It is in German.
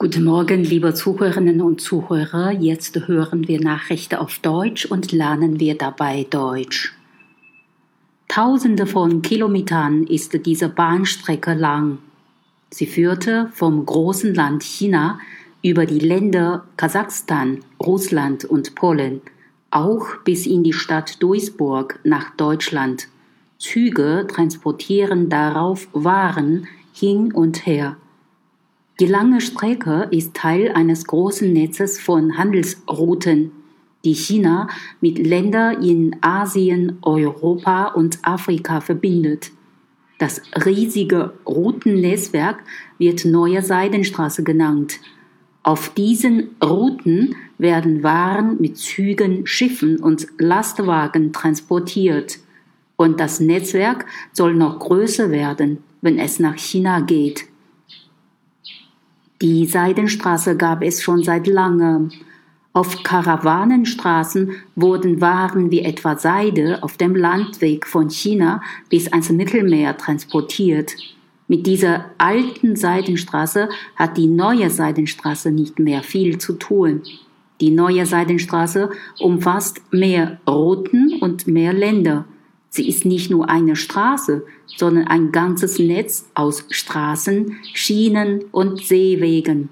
Guten Morgen, liebe Zuhörerinnen und Zuhörer. Jetzt hören wir Nachrichten auf Deutsch und lernen wir dabei Deutsch. Tausende von Kilometern ist diese Bahnstrecke lang. Sie führte vom großen Land China über die Länder Kasachstan, Russland und Polen, auch bis in die Stadt Duisburg nach Deutschland. Züge transportieren darauf Waren hin und her. Die lange Strecke ist Teil eines großen Netzes von Handelsrouten, die China mit Ländern in Asien, Europa und Afrika verbindet. Das riesige Routennetzwerk wird Neue Seidenstraße genannt. Auf diesen Routen werden Waren mit Zügen, Schiffen und Lastwagen transportiert. Und das Netzwerk soll noch größer werden, wenn es nach China geht. Die Seidenstraße gab es schon seit langem. Auf Karawanenstraßen wurden Waren wie etwa Seide auf dem Landweg von China bis ans Mittelmeer transportiert. Mit dieser alten Seidenstraße hat die neue Seidenstraße nicht mehr viel zu tun. Die neue Seidenstraße umfasst mehr Routen und mehr Länder. Sie ist nicht nur eine Straße, sondern ein ganzes Netz aus Straßen, Schienen und Seewegen.